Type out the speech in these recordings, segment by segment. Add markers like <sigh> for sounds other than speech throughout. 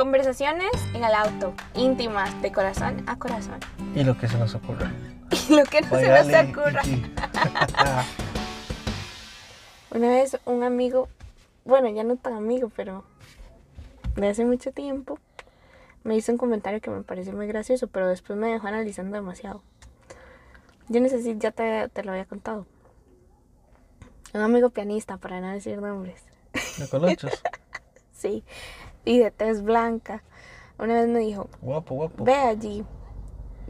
Conversaciones en el auto, íntimas, de corazón a corazón. Y lo que se nos ocurra. <laughs> Y lo que no se nos ocurra. <laughs> Una vez un amigo, bueno, ya no tan amigo, pero de hace mucho tiempo, me hizo un comentario que me pareció muy gracioso, pero después me dejó analizando demasiado. Yo no sé si ya te, te lo había contado. Un amigo pianista, para no decir nombres. ¿De colochos? <laughs> Sí, y de tez blanca. Una vez me dijo, Guapo, guapo. ve allí,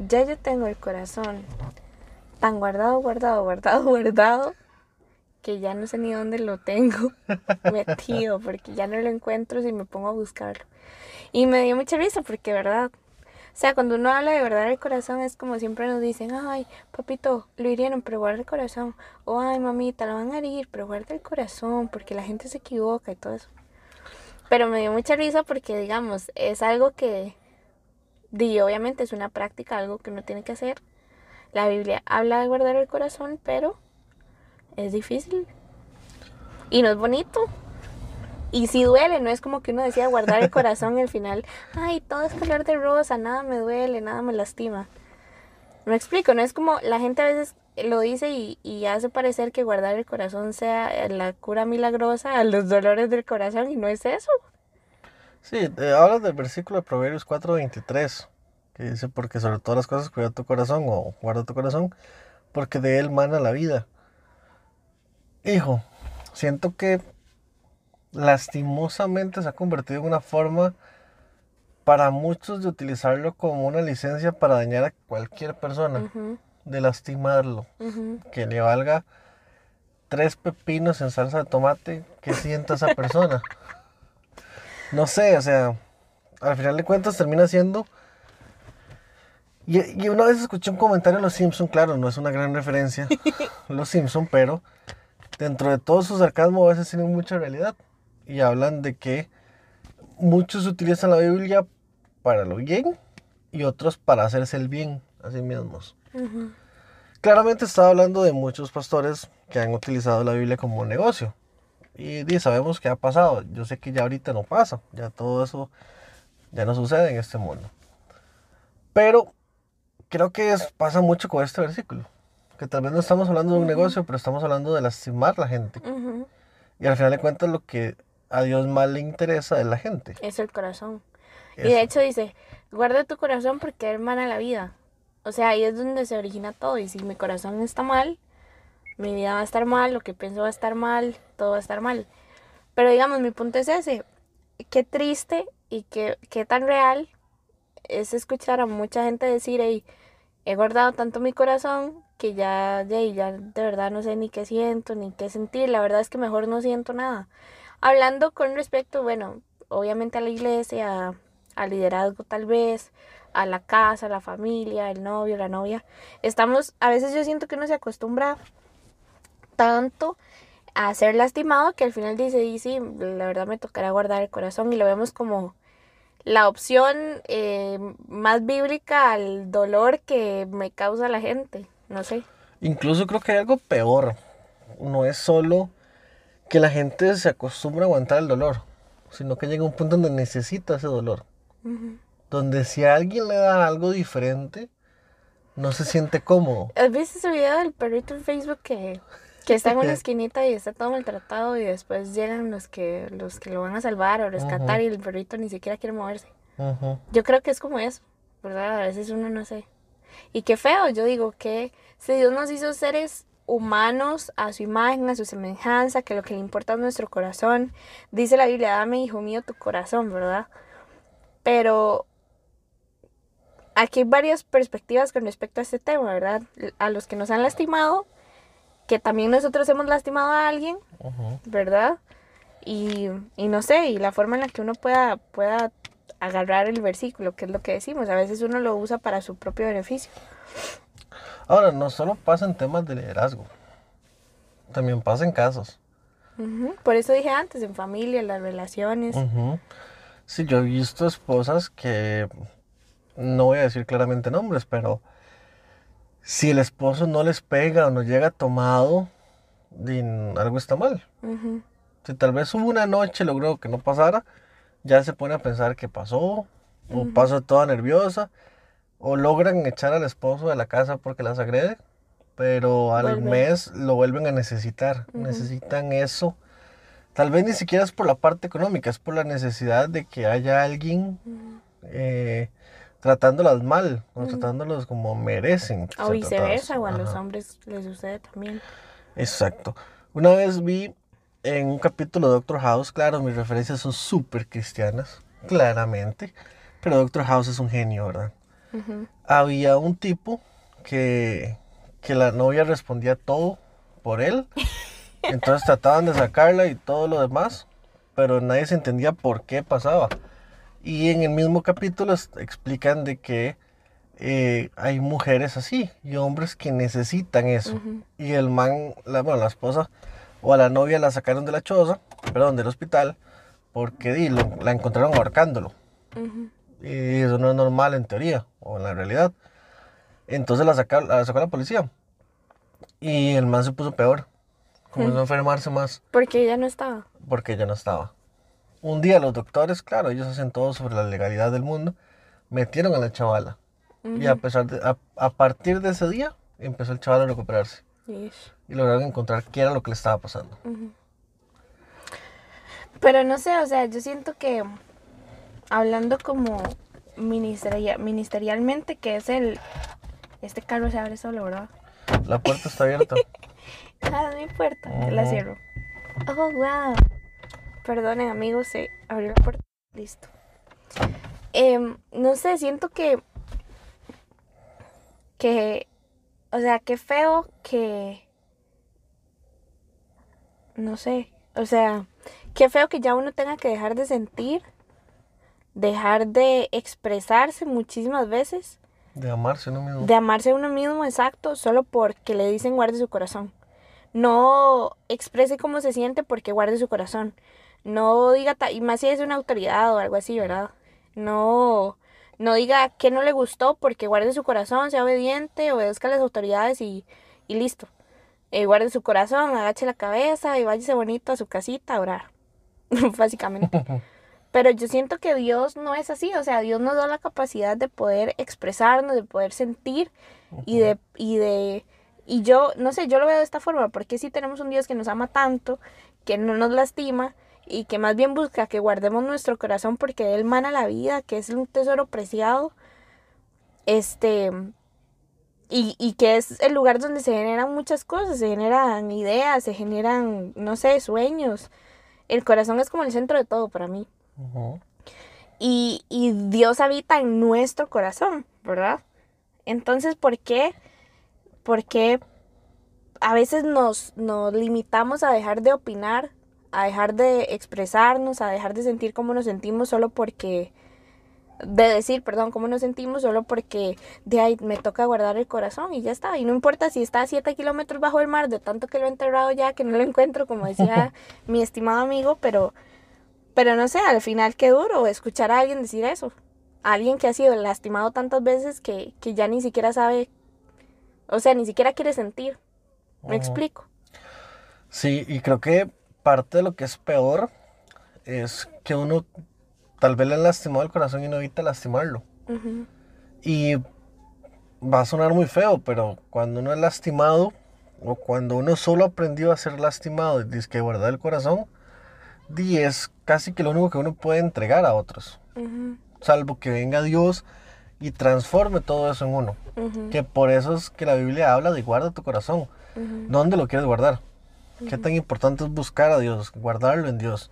ya yo tengo el corazón tan guardado, guardado, guardado, guardado, que ya no sé ni dónde lo tengo <laughs> metido, porque ya no lo encuentro si me pongo a buscarlo. Y me dio mucha risa, porque verdad, o sea, cuando uno habla de verdad el corazón es como siempre nos dicen, ay, papito, lo hirieron, pero guarda el corazón. O ay, mamita, lo van a herir, pero guarda el corazón, porque la gente se equivoca y todo eso. Pero me dio mucha risa porque, digamos, es algo que, di, obviamente es una práctica, algo que uno tiene que hacer. La Biblia habla de guardar el corazón, pero es difícil. Y no es bonito. Y sí duele, no es como que uno decía guardar el corazón y al final, ay, todo es color de rosa, nada me duele, nada me lastima. Me explico, no es como la gente a veces lo dice y, y hace parecer que guardar el corazón sea la cura milagrosa a los dolores del corazón y no es eso. Sí, eh, hablas del versículo de Proverbios 4:23, que dice, porque sobre todas las cosas cuida tu corazón o guarda tu corazón, porque de él mana la vida. Hijo, siento que lastimosamente se ha convertido en una forma para muchos de utilizarlo como una licencia para dañar a cualquier persona, de lastimarlo, que le valga tres pepinos en salsa de tomate que sienta esa persona. <laughs> No sé, o sea, al final de cuentas termina siendo... Y, y una vez escuché un comentario de Los Simpson, claro, no es una gran referencia, <laughs> Los Simpson, pero dentro de todo su sarcasmo a veces tienen mucha realidad. Y hablan de que muchos utilizan la Biblia para lo bien y otros para hacerse el bien a sí mismos. Claramente estaba hablando de muchos pastores que han utilizado la Biblia como negocio. Y, sabemos qué ha pasado. Yo sé que ya ahorita no pasa. Ya todo eso ya no sucede en este mundo. Pero creo que es- pasa mucho con este versículo. Que tal vez no estamos hablando de un negocio, pero estamos hablando de lastimar a la gente. Y al final de cuentas lo que a Dios más le interesa es la gente. Es el corazón. Y de hecho dice, guarda tu corazón porque hermana la vida. O sea, ahí es donde se origina todo. Y si mi corazón está mal, mi vida va a estar mal, lo que pienso va a estar mal, todo va a estar mal. Pero digamos, mi punto es ese. Qué triste y qué, qué tan real es escuchar a mucha gente decir, hey, he guardado tanto mi corazón que ya, ya, ya de verdad no sé ni qué siento, ni qué sentir. La verdad es que mejor no siento nada. Hablando con respecto, bueno, obviamente a la iglesia, al liderazgo tal vez, a la casa, a la familia, el novio, la novia. Estamos, a veces yo siento que uno se acostumbra tanto a ser lastimado que al final dice, y sí, la verdad me tocará guardar el corazón y lo vemos como la opción eh, más bíblica al dolor que me causa la gente, no sé. Incluso creo que hay algo peor. No es solo que la gente se acostumbra a aguantar el dolor, sino que llega un punto donde necesita ese dolor. Donde si a alguien le da algo diferente, no se siente cómodo. <laughs> ¿Has visto ese video del perrito en Facebook que, que está en una <laughs> esquinita y está todo maltratado y después llegan los que, los que lo van a salvar o rescatar y el perrito ni siquiera quiere moverse? Yo creo que es como eso, ¿verdad? A veces uno no sé. Y qué feo, yo digo que si Dios nos hizo seres humanos a su imagen, a su semejanza, que lo que le importa es nuestro corazón, dice la Biblia, dame, hijo mío, tu corazón, ¿verdad? Pero aquí hay varias perspectivas con respecto a este tema, ¿verdad? A los que nos han lastimado, que también nosotros hemos lastimado a alguien. ¿verdad? Y, y no sé, y la forma en la que uno pueda, pueda agarrar el versículo, que es lo que decimos, a veces uno lo usa para su propio beneficio. Ahora, no solo pasa en temas de liderazgo, también pasa en casos. Por eso dije antes, en familia, en las relaciones. Ujú. Sí, yo he visto esposas que, no voy a decir claramente nombres, pero si el esposo no les pega o no llega tomado, algo está mal. Si tal vez hubo una noche logró que no pasara, ya se pone a pensar qué pasó, o pasa toda nerviosa, o logran echar al esposo de la casa porque las agrede, pero al Vuelve. mes lo vuelven a necesitar. Necesitan eso. Tal vez ni siquiera es por la parte económica, es por la necesidad de que haya alguien eh, tratándolas mal, o tratándolos como merecen. O viceversa, o a los hombres les sucede también. Exacto. Una vez vi en un capítulo de Doctor House, claro, mis referencias son súper cristianas, claramente, pero Doctor House es un genio, ¿verdad? Había un tipo que, que la novia respondía todo por él, <laughs> entonces trataban de sacarla y todo lo demás, pero nadie se entendía por qué pasaba. Y en el mismo capítulo explican de que eh, hay mujeres así y hombres que necesitan eso. Y el man, la, bueno, la esposa o a la novia la sacaron de la choza, perdón, del hospital, porque di, lo- la encontraron ahorcándolo. Y eso no es normal en teoría o en la realidad. Entonces la, saca- la sacó la policía. Y el man se puso peor. Comenzó a enfermarse más Porque ella no estaba. porque ya no estaba. Un día los doctores, claro, ellos hacen todo sobre la legalidad del mundo, metieron a la chavala. Y a, pesar de, a, a partir de ese día empezó el chaval a recuperarse. Y lograron encontrar qué era lo que le estaba pasando. Pero no sé, o sea, yo siento que hablando como ministeria- ministerialmente, que es el... Este carro se abre solo, ¿verdad? La puerta está abierta. <laughs> Ah, no importa, yo la cierro. Oh, wow. Perdonen, amigos, se abrió la puerta. Listo. Em, no sé, siento que. Que. O sea, qué feo que. No sé. O sea, qué feo que ya uno tenga que dejar de sentir. Dejar de expresarse muchísimas veces. De amarse uno mismo. De amarse a uno mismo, exacto, solo porque le dicen guarde su corazón. No exprese cómo se siente porque guarde su corazón. No diga, y más si es una autoridad o algo así, ¿verdad? No, no diga que no le gustó porque guarde su corazón, sea obediente, obedezca a las autoridades y, y listo. Eh, guarde su corazón, agache la cabeza y váyase bonito a su casita a orar. <laughs> Básicamente. <laughs> Pero yo siento que Dios no es así, o sea, Dios nos da la capacidad de poder expresarnos, de poder sentir y de, y de, y yo, no sé, yo lo veo de esta forma, porque si tenemos un Dios que nos ama tanto, que no nos lastima y que más bien busca que guardemos nuestro corazón porque de Él mana la vida, que es un tesoro preciado, este, y, y que es el lugar donde se generan muchas cosas, se generan ideas, se generan, no sé, sueños. El corazón es como el centro de todo para mí. Y, y Dios habita en nuestro corazón, ¿verdad? Entonces, ¿por qué? ¿Por qué a veces nos, nos limitamos a dejar de opinar, a dejar de expresarnos, a dejar de sentir cómo nos sentimos solo porque, de decir, perdón, cómo nos sentimos solo porque de ahí me toca guardar el corazón y ya está. Y no importa si está a 7 kilómetros bajo el mar, de tanto que lo he enterrado ya, que no lo <laughs> encuentro, como decía mi estimado amigo, pero, pero no sé, al final qué duro escuchar a alguien decir eso. Alguien que ha sido lastimado tantas veces que, que ya ni siquiera sabe, o sea, ni siquiera quiere sentir. ¿Me Ujú. explico? Sí, y creo que parte de lo que es peor es que uno tal vez le han lastimado el corazón y no evita lastimarlo. Y va a sonar muy feo, pero cuando uno es lastimado o cuando uno solo aprendió a ser lastimado y dice que guardar el corazón, di es casi que lo único que uno puede entregar a otros, salvo que venga Dios y transforme todo eso en uno. Que por eso es que la Biblia habla de guarda tu corazón. ujú. ¿Dónde lo quieres guardar? Qué tan importante es buscar a Dios, guardarlo en Dios.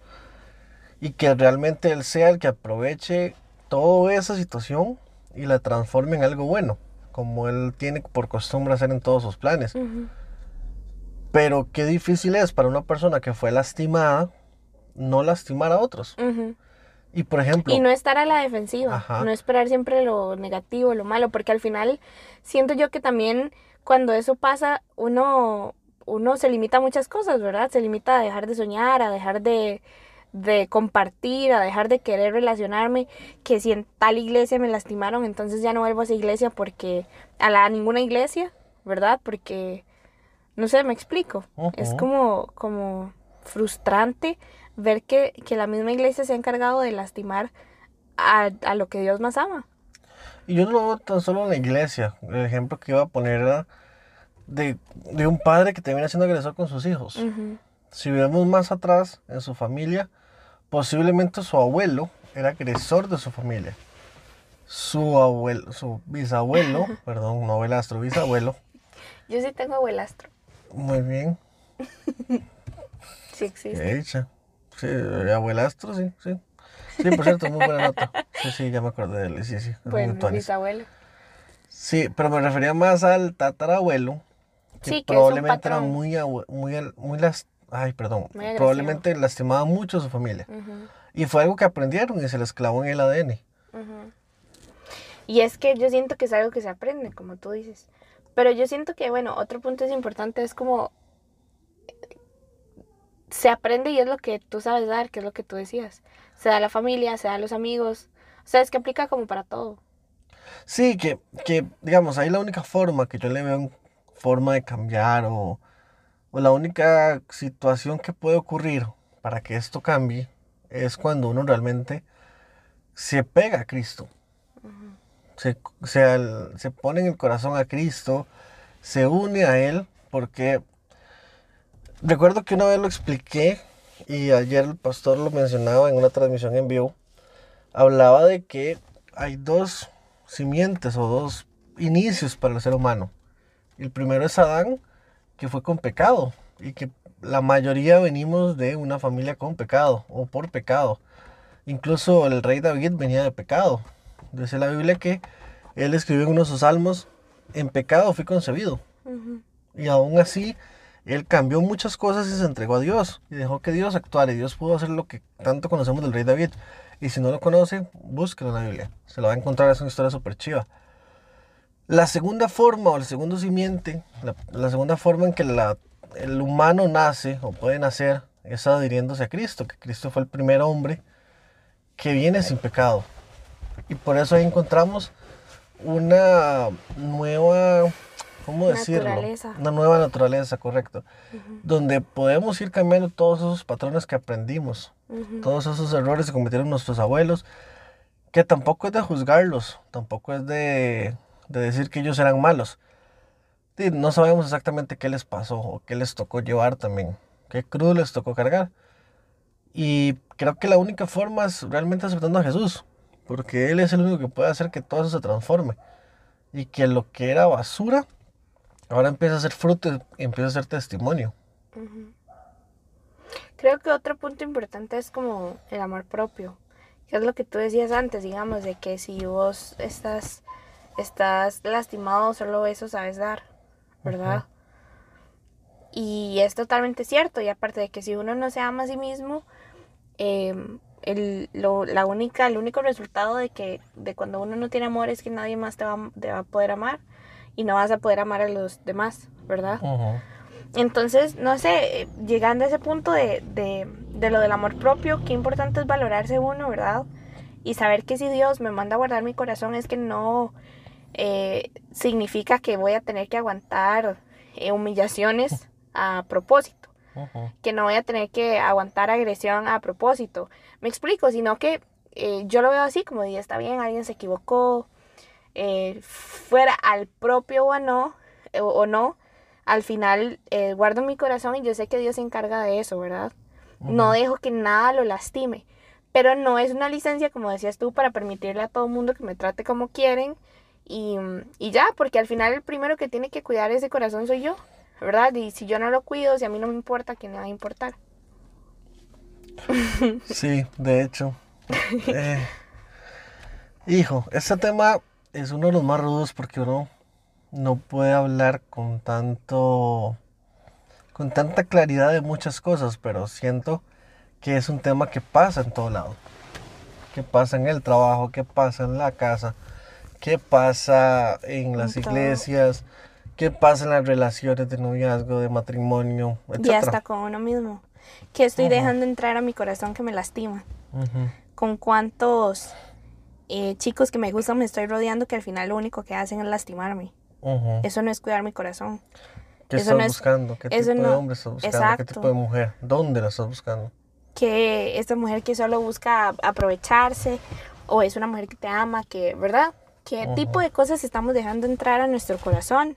Y que realmente Él sea el que aproveche toda esa situación y la transforme en algo bueno, como Él tiene por costumbre hacer en todos sus planes. Pero qué difícil es para una persona que fue lastimada no lastimar a otros. Y por ejemplo, Y no estar a la defensiva, Ajá. no esperar siempre lo negativo, lo malo, porque al final siento yo que también cuando eso pasa, uno, uno se limita a muchas cosas, ¿verdad? Se limita a dejar de soñar, a dejar de, de compartir, a dejar de querer relacionarme, que si en tal iglesia me lastimaron, entonces ya no vuelvo a esa iglesia porque, a la a ninguna iglesia, ¿verdad? Porque, no sé, me explico. Es como, como frustrante ver que, que la misma iglesia se ha encargado de lastimar a, a lo que Dios más ama. Y yo no lo veo tan solo en la iglesia. El ejemplo que iba a poner era de, de un padre que termina siendo agresor con sus hijos. Si vemos más atrás en su familia, posiblemente su abuelo era agresor de su familia. Su abuelo, su bisabuelo, <laughs> perdón, no abuelastro, bisabuelo. Yo sí tengo abuelastro. Muy bien, <laughs> Sí existe. Sí, abuelastro, sí, sí. Sí, por cierto, muy buena nota. Sí, sí, ya me acordé de él, sí, sí. Bueno, bisabuelo. Sí, pero me refería más al tatarabuelo, que Sí, que es un probablemente era muy, muy, muy las, ay, perdón, Muy probablemente lastimaba mucho a su familia. Y fue algo que aprendieron y se les clavó en el ADN. Y es que yo siento que es algo que se aprende, como tú dices. Pero yo siento que, bueno, otro punto es importante, es como se aprende y es lo que tú sabes dar, que es lo que tú decías. Se da a la familia, se da a los amigos. O sea, es que aplica como para todo. Sí, que, que, digamos, ahí la única forma que yo le veo en forma de cambiar o, o la única situación que puede ocurrir para que esto cambie es cuando uno realmente se pega a Cristo. Se, se, al- se pone en el corazón a Cristo, se une a Él, porque recuerdo que una vez lo expliqué y ayer el pastor lo mencionaba en una transmisión en vivo, hablaba de que hay dos simientes o dos inicios para el ser humano. El primero es Adán, que fue con pecado y que la mayoría venimos de una familia con pecado o por pecado. Incluso el rey David venía de pecado. Dice la Biblia que él escribió en uno de sus salmos, en pecado fui concebido. Y aún así, él cambió muchas cosas y se entregó a Dios. Y dejó que Dios actuara. Y Dios pudo hacer lo que tanto conocemos del rey David. Y si no lo conoce, búsquelo en la Biblia. Se lo va a encontrar, es una historia súper chiva. La segunda forma o el segundo simiente, la, segunda forma en que el humano nace o puede nacer es adhiriéndose a Cristo, que Cristo fue el primer hombre que viene sin pecado. Y por eso ahí encontramos una nueva, ¿cómo decirlo? Naturaleza. Una nueva naturaleza, correcto. Donde podemos ir cambiando todos esos patrones que aprendimos, ujú. todos esos errores que cometieron nuestros abuelos, que tampoco es de juzgarlos, tampoco es de, de decir que ellos eran malos. Sí, no sabemos exactamente qué les pasó o qué les tocó llevar también, qué cruz les tocó cargar. Y creo que la única forma es realmente aceptando a Jesús, porque Él es el único que puede hacer que todo eso se transforme. Y que lo que era basura, ahora empieza a ser fruto y empieza a ser testimonio. Creo que otro punto importante es como el amor propio, que es lo que tú decías antes, digamos, de que si vos estás, estás lastimado, solo eso sabes dar, ¿verdad? Y es totalmente cierto, y aparte de que si uno no se ama a sí mismo, em, el, lo- la única, el único resultado de que de cuando uno no tiene amor es que nadie más te va, te va a poder amar y no vas a poder amar a los demás, ¿verdad? Entonces, no sé, llegando a ese punto de, de, de lo del amor propio, qué importante es valorarse uno, ¿verdad? Y saber que si Dios me manda a guardar mi corazón es que no eh, significa que voy a tener que aguantar eh, humillaciones a propósito, que no voy a tener que aguantar agresión a propósito. Me explico, sino que eh, yo lo veo así, como dije, está bien, alguien se equivocó, eh, fuera al propio o no, o, o no, al final eh, guardo mi corazón y yo sé que Dios se encarga de eso, ¿verdad? No dejo que nada lo lastime. Pero no es una licencia, como decías tú, para permitirle a todo el mundo que me trate como quieren. Y, y ya, porque al final el primero que tiene que cuidar ese corazón soy yo, ¿verdad? Y si yo no lo cuido, si a mí no me importa, ¿a quién le va a importar? Sí, de hecho. <laughs> Eh, hijo, este tema es uno de los más rudos porque uno no puede hablar con tanto con tanta claridad de muchas cosas, pero siento que es un tema que pasa en todo lado. Que pasa en el trabajo, que pasa en la casa, que pasa en las En iglesias, que pasa en las relaciones de noviazgo, de matrimonio, Y hasta etc. con uno mismo. Que estoy dejando entrar a mi corazón que me lastima. Con cuántos eh, chicos que me gustan me estoy rodeando que al final lo único que hacen es lastimarme. Eso no es cuidar mi corazón. ¿Qué Eso estás no es- buscando? ¿Qué tipo de no- hombre estás buscando? ¿Qué exacto. tipo de mujer? ¿Dónde la estás buscando? que esta mujer que solo busca aprovecharse o es una mujer que te ama, que, ¿verdad? ¿Qué tipo de cosas estamos dejando entrar a nuestro corazón?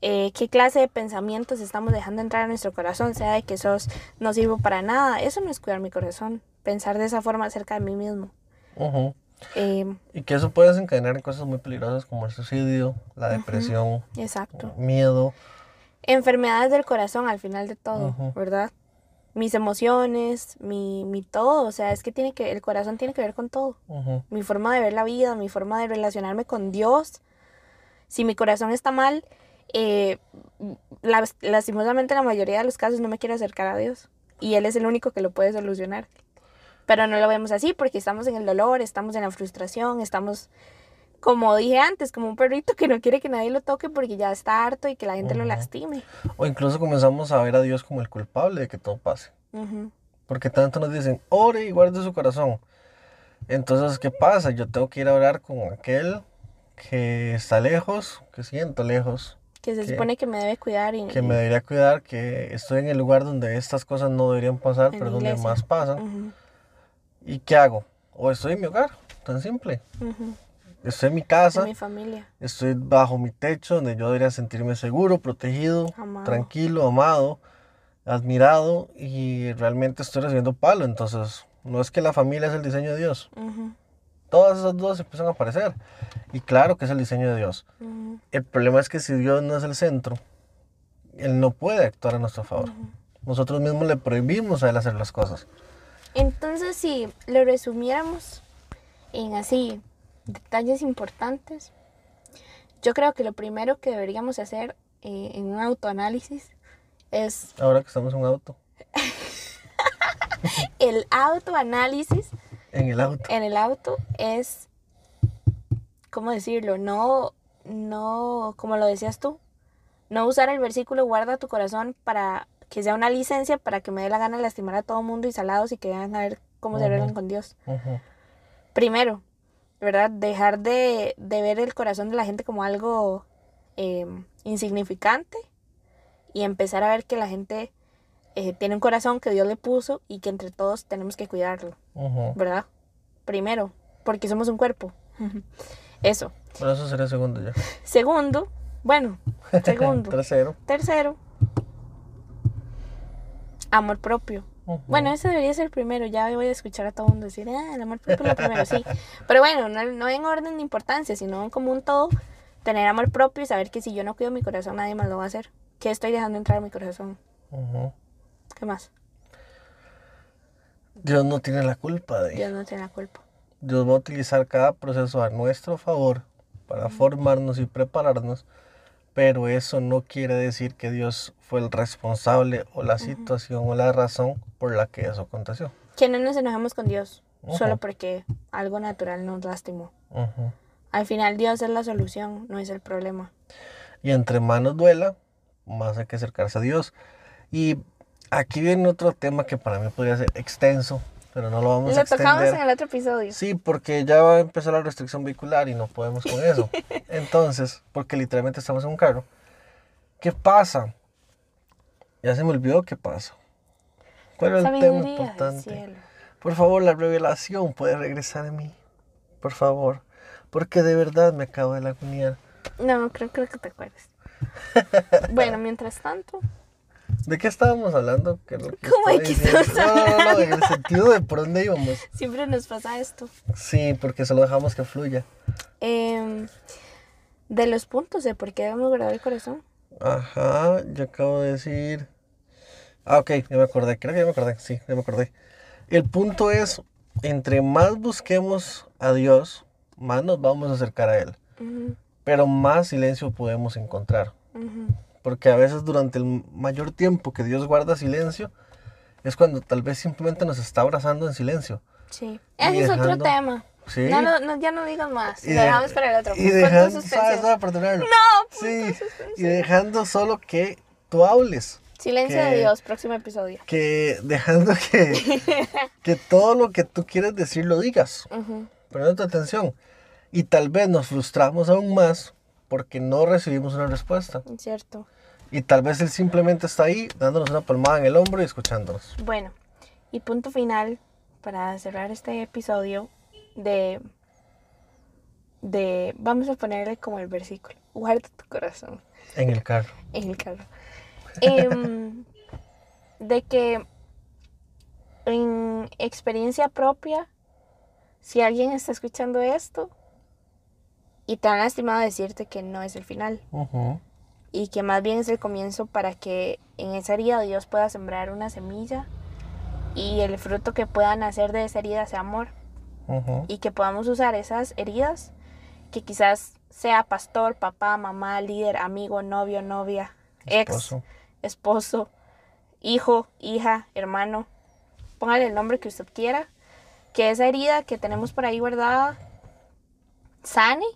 Eh, qué clase de pensamientos estamos dejando entrar a nuestro corazón, sea de que sos no sirvo para nada. Eso no es cuidar mi corazón, pensar de esa forma acerca de mí mismo. Ujú. Eh, Y que eso puede desencadenar en cosas muy peligrosas como el suicidio, la depresión, exacto. miedo. Enfermedades del corazón al final de todo. ¿verdad? Mis emociones, mi, mi todo, o sea, es que tiene que, el corazón tiene que ver con todo. Mi forma de ver la vida, mi forma de relacionarme con Dios. Si mi corazón está mal, eh, las- lastimosamente la mayoría de los casos no me quiero acercar a Dios. Y Él es el único que lo puede solucionar. Pero no lo vemos así porque estamos en el dolor, estamos en la frustración, estamos, como dije antes, como un perrito que no quiere que nadie lo toque porque ya está harto y que la gente lo lastime. O incluso comenzamos a ver a Dios como el culpable de que todo pase. Porque tanto nos dicen, ore y guarde su corazón. Entonces, ¿qué pasa? Yo tengo que ir a orar con aquel que está lejos, que siento lejos, Que se Que- supone que me debe cuidar y... que me debería cuidar, que estoy en el lugar donde estas cosas no deberían pasar, pero donde más pasan. Ujú, ¿Y qué hago? O estoy en mi hogar, tan simple. ujú, Estoy en mi en casa, mi familia. estoy bajo mi techo, donde yo debería sentirme seguro, protegido, Amado. tranquilo, amado, admirado y realmente estoy recibiendo palo. Entonces, no es que la familia es el diseño de Dios. Ujú, Todas esas dudas empiezan a aparecer. Y claro que es el diseño de Dios. ujú. El problema es que si Dios no es el centro, Él no puede actuar a nuestro favor. Nosotros mismos le prohibimos a Él hacer las cosas. Entonces, si lo resumiéramos en así detalles importantes, yo creo que lo primero que deberíamos hacer eh, en un autoanálisis es Ahora que estamos en un auto, <laughs> el autoanálisis en el auto. en el auto es, ¿cómo decirlo? No, no, como lo decías tú, no usar el versículo guarda tu corazón para que sea una licencia para que me dé la gana de lastimar a todo mundo y salados y que vean a ver cómo se arreglan con Dios. Primero, ¿verdad? Dejar de, de ver el corazón de la gente como algo eh, insignificante y empezar a ver que la gente eh, tiene un corazón que Dios le puso y que entre todos tenemos que cuidarlo. ¿verdad? Primero, porque somos un cuerpo. Eso. Pero eso sería segundo ya. Segundo, bueno, <laughs> segundo. Tercero. Tercero, amor propio. Bueno, ese debería ser el primero. Ya voy a escuchar a todo el mundo decir, ah, el amor propio es lo primero, sí. <laughs> Pero bueno, no, no en orden de importancia, sino como un todo. Tener amor propio y saber que si yo no cuido mi corazón, nadie más lo va a hacer. ¿Qué estoy dejando entrar a mi corazón? ¿Qué más? Dios no tiene la culpa de Dios no tiene la culpa. Dios va a utilizar cada proceso a nuestro favor para formarnos y prepararnos, pero eso no quiere decir que Dios fue el responsable o la situación o la razón por la que eso aconteció. Que no nos enojemos con Dios solo porque algo natural nos lastimó. Al final Dios es la solución, no es el problema. Y entre más nos duela, más hay que acercarse a Dios. Y aquí viene otro tema que para mí podría ser extenso, pero no lo vamos a Lo tocamos extender. en el otro episodio. Sí, porque ya va a empezar la restricción vehicular y no podemos con eso. <laughs> Entonces, porque literalmente estamos en un carro. ¿Qué pasa? Ya se me olvidó qué pasa. ¿Cuál era el tema importante? Por favor, la revelación puede regresar a mí. Por favor. Porque de verdad me acabo de laguniar. No, creo, creo que te acuerdas. <laughs> bueno, mientras tanto, ¿De qué estábamos hablando? ¿Qué es lo que ¿Cómo de qué diciendo? estamos No, no, no, en el sentido de por dónde íbamos. <laughs> siempre nos pasa esto. Sí, porque solo dejamos que fluya. Em, de los puntos de por qué debemos guardar el corazón. Ajá, yo acabo de decir. Ah, ok, ya me acordé. Creo que ya me acordé. Sí, ya me acordé. El punto es: entre más busquemos a Dios, más nos vamos a acercar a Él. Pero más silencio podemos encontrar. ujú. Porque a veces durante el mayor tiempo que Dios guarda silencio, es cuando tal vez simplemente nos está abrazando en silencio. Sí. Ese es otro dejando- tema. Sí. No, no, no, ya no digas más. Y Lo dejamos para el otro. Y Punto dejando. ¿sabes? Perdonarlo. No, punto Sí, y dejando solo que tú hables. Silencio que- de Dios, próximo episodio. Que dejando que, <laughs> que todo lo que tú quieres decir lo digas. Ujú, Poniendo atención. Y tal vez nos frustramos aún más porque no recibimos una respuesta. es cierto. Y tal vez Él simplemente está ahí dándonos una palmada en el hombro y escuchándonos. Bueno, Y punto final para cerrar este episodio de de vamos a ponerle como el versículo. Guarda tu corazón En el carro. en el carro. Em, <laughs> de que en experiencia propia, si alguien está escuchando esto y te han lastimado decirte que no es el final. Y que más bien es el comienzo para que en esa herida Dios pueda sembrar una semilla y el fruto que pueda nacer de esa herida sea amor. Y que podamos usar esas heridas que quizás sea pastor, papá, mamá, líder, amigo, novio, novia, ex, Esposo. esposo, hijo, hija, hermano, póngale el nombre que usted quiera, que esa herida que tenemos por ahí guardada sane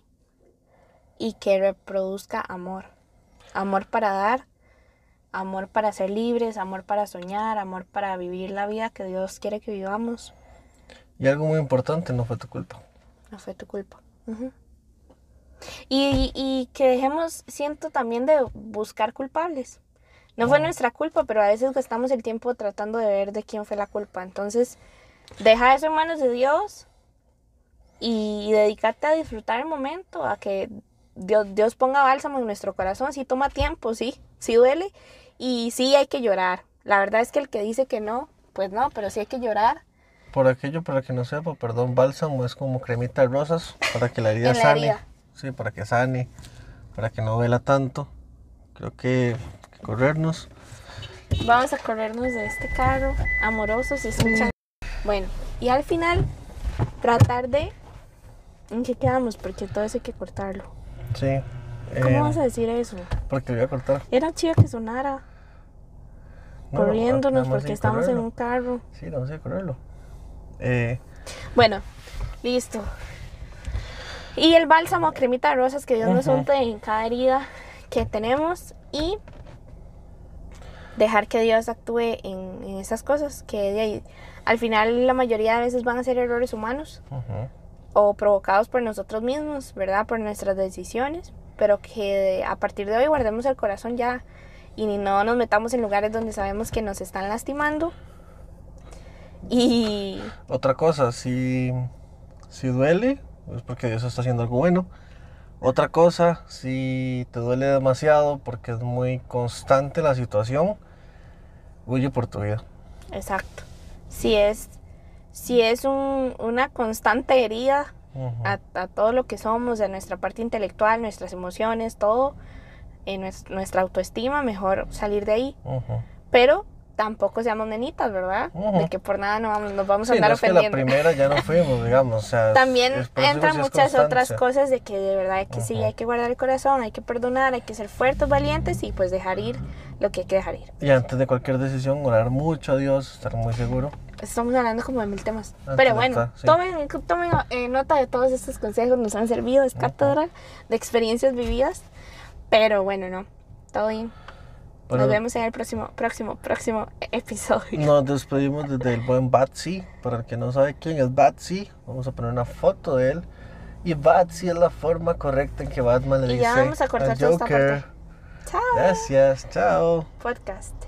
y que reproduzca amor. Amor para dar, amor para ser libres, amor para soñar, amor para vivir la vida que Dios quiere que vivamos. Y algo muy importante, no fue tu culpa. No fue tu culpa. Y, y que dejemos, siento también de buscar culpables. No fue Ujú. nuestra culpa, pero a veces gastamos el tiempo tratando de ver de quién fue la culpa. Entonces, deja eso en manos de Dios y dedícate a disfrutar el momento, a que Dios, Dios ponga bálsamo en nuestro corazón. Sí toma tiempo, sí, sí duele y sí hay que llorar. La verdad es que el que dice que no, pues no, pero sí hay que llorar. Por aquello, para que no sepa, perdón, bálsamo es como cremita de rosas para que la herida <laughs> la sane. herida. Sí, para que sane, para que no duela tanto. Creo que, que corrernos. Vamos a corrernos de este carro, amorosos, y escuchan. Bueno, y al final, tratar de. ¿En qué quedamos? Porque todo eso hay que cortarlo. Sí. ¿Cómo eh, vas a decir eso? Porque voy a cortar. Era chido que sonara, No, corriéndonos porque estamos en un carro. Sí, vamos a correrlo. Eh, Bueno, listo. Y el bálsamo, cremita de rosas que Dios nos unte en cada herida que tenemos y dejar que Dios actúe en, en esas cosas que de ahí, al final la mayoría de veces van a ser errores humanos ujú. O provocados por nosotros mismos, ¿verdad? Por nuestras decisiones, pero que a partir de hoy guardemos el corazón ya y no nos metamos en lugares donde sabemos que nos están lastimando. Y Otra cosa, si, si duele, es porque Dios está haciendo algo bueno. Otra cosa, si te duele demasiado porque es muy constante la situación, huye por tu vida. Exacto. Si es, si es un- una constante herida a, a todo lo que somos, de nuestra parte intelectual, nuestras emociones, todo, en nues- nuestra autoestima, mejor salir de ahí. Pero tampoco seamos nenitas, ¿verdad? Ujú. De que por nada no vamos, nos vamos a Sí, no andar es que la ofendiendo. primera ya no fuimos, digamos. O sea, También entran sí muchas otras cosas de que de verdad que sí, Ujú. hay que guardar el corazón, hay que perdonar, hay que ser fuertes, valientes y pues dejar ir lo que hay que dejar ir. Y antes de cualquier decisión, orar mucho a Dios, estar muy seguro. Estamos hablando como de mil temas. Ah, Pero sí, bueno, sí. tomen, tomen eh, nota de todos estos consejos, nos han servido, es cátedra de experiencias vividas. Pero bueno, no, todo bien. Nos vemos en el próximo, próximo, próximo episodio. Nos despedimos desde el buen Batsy. Para el que no sabe quién es Batsy, vamos a poner una foto de él. Y Batsy es la forma correcta en que Batman le Y dice ya vamos a cortar al toda esta Joker. parte. Chao. Gracias, chao. Podcast.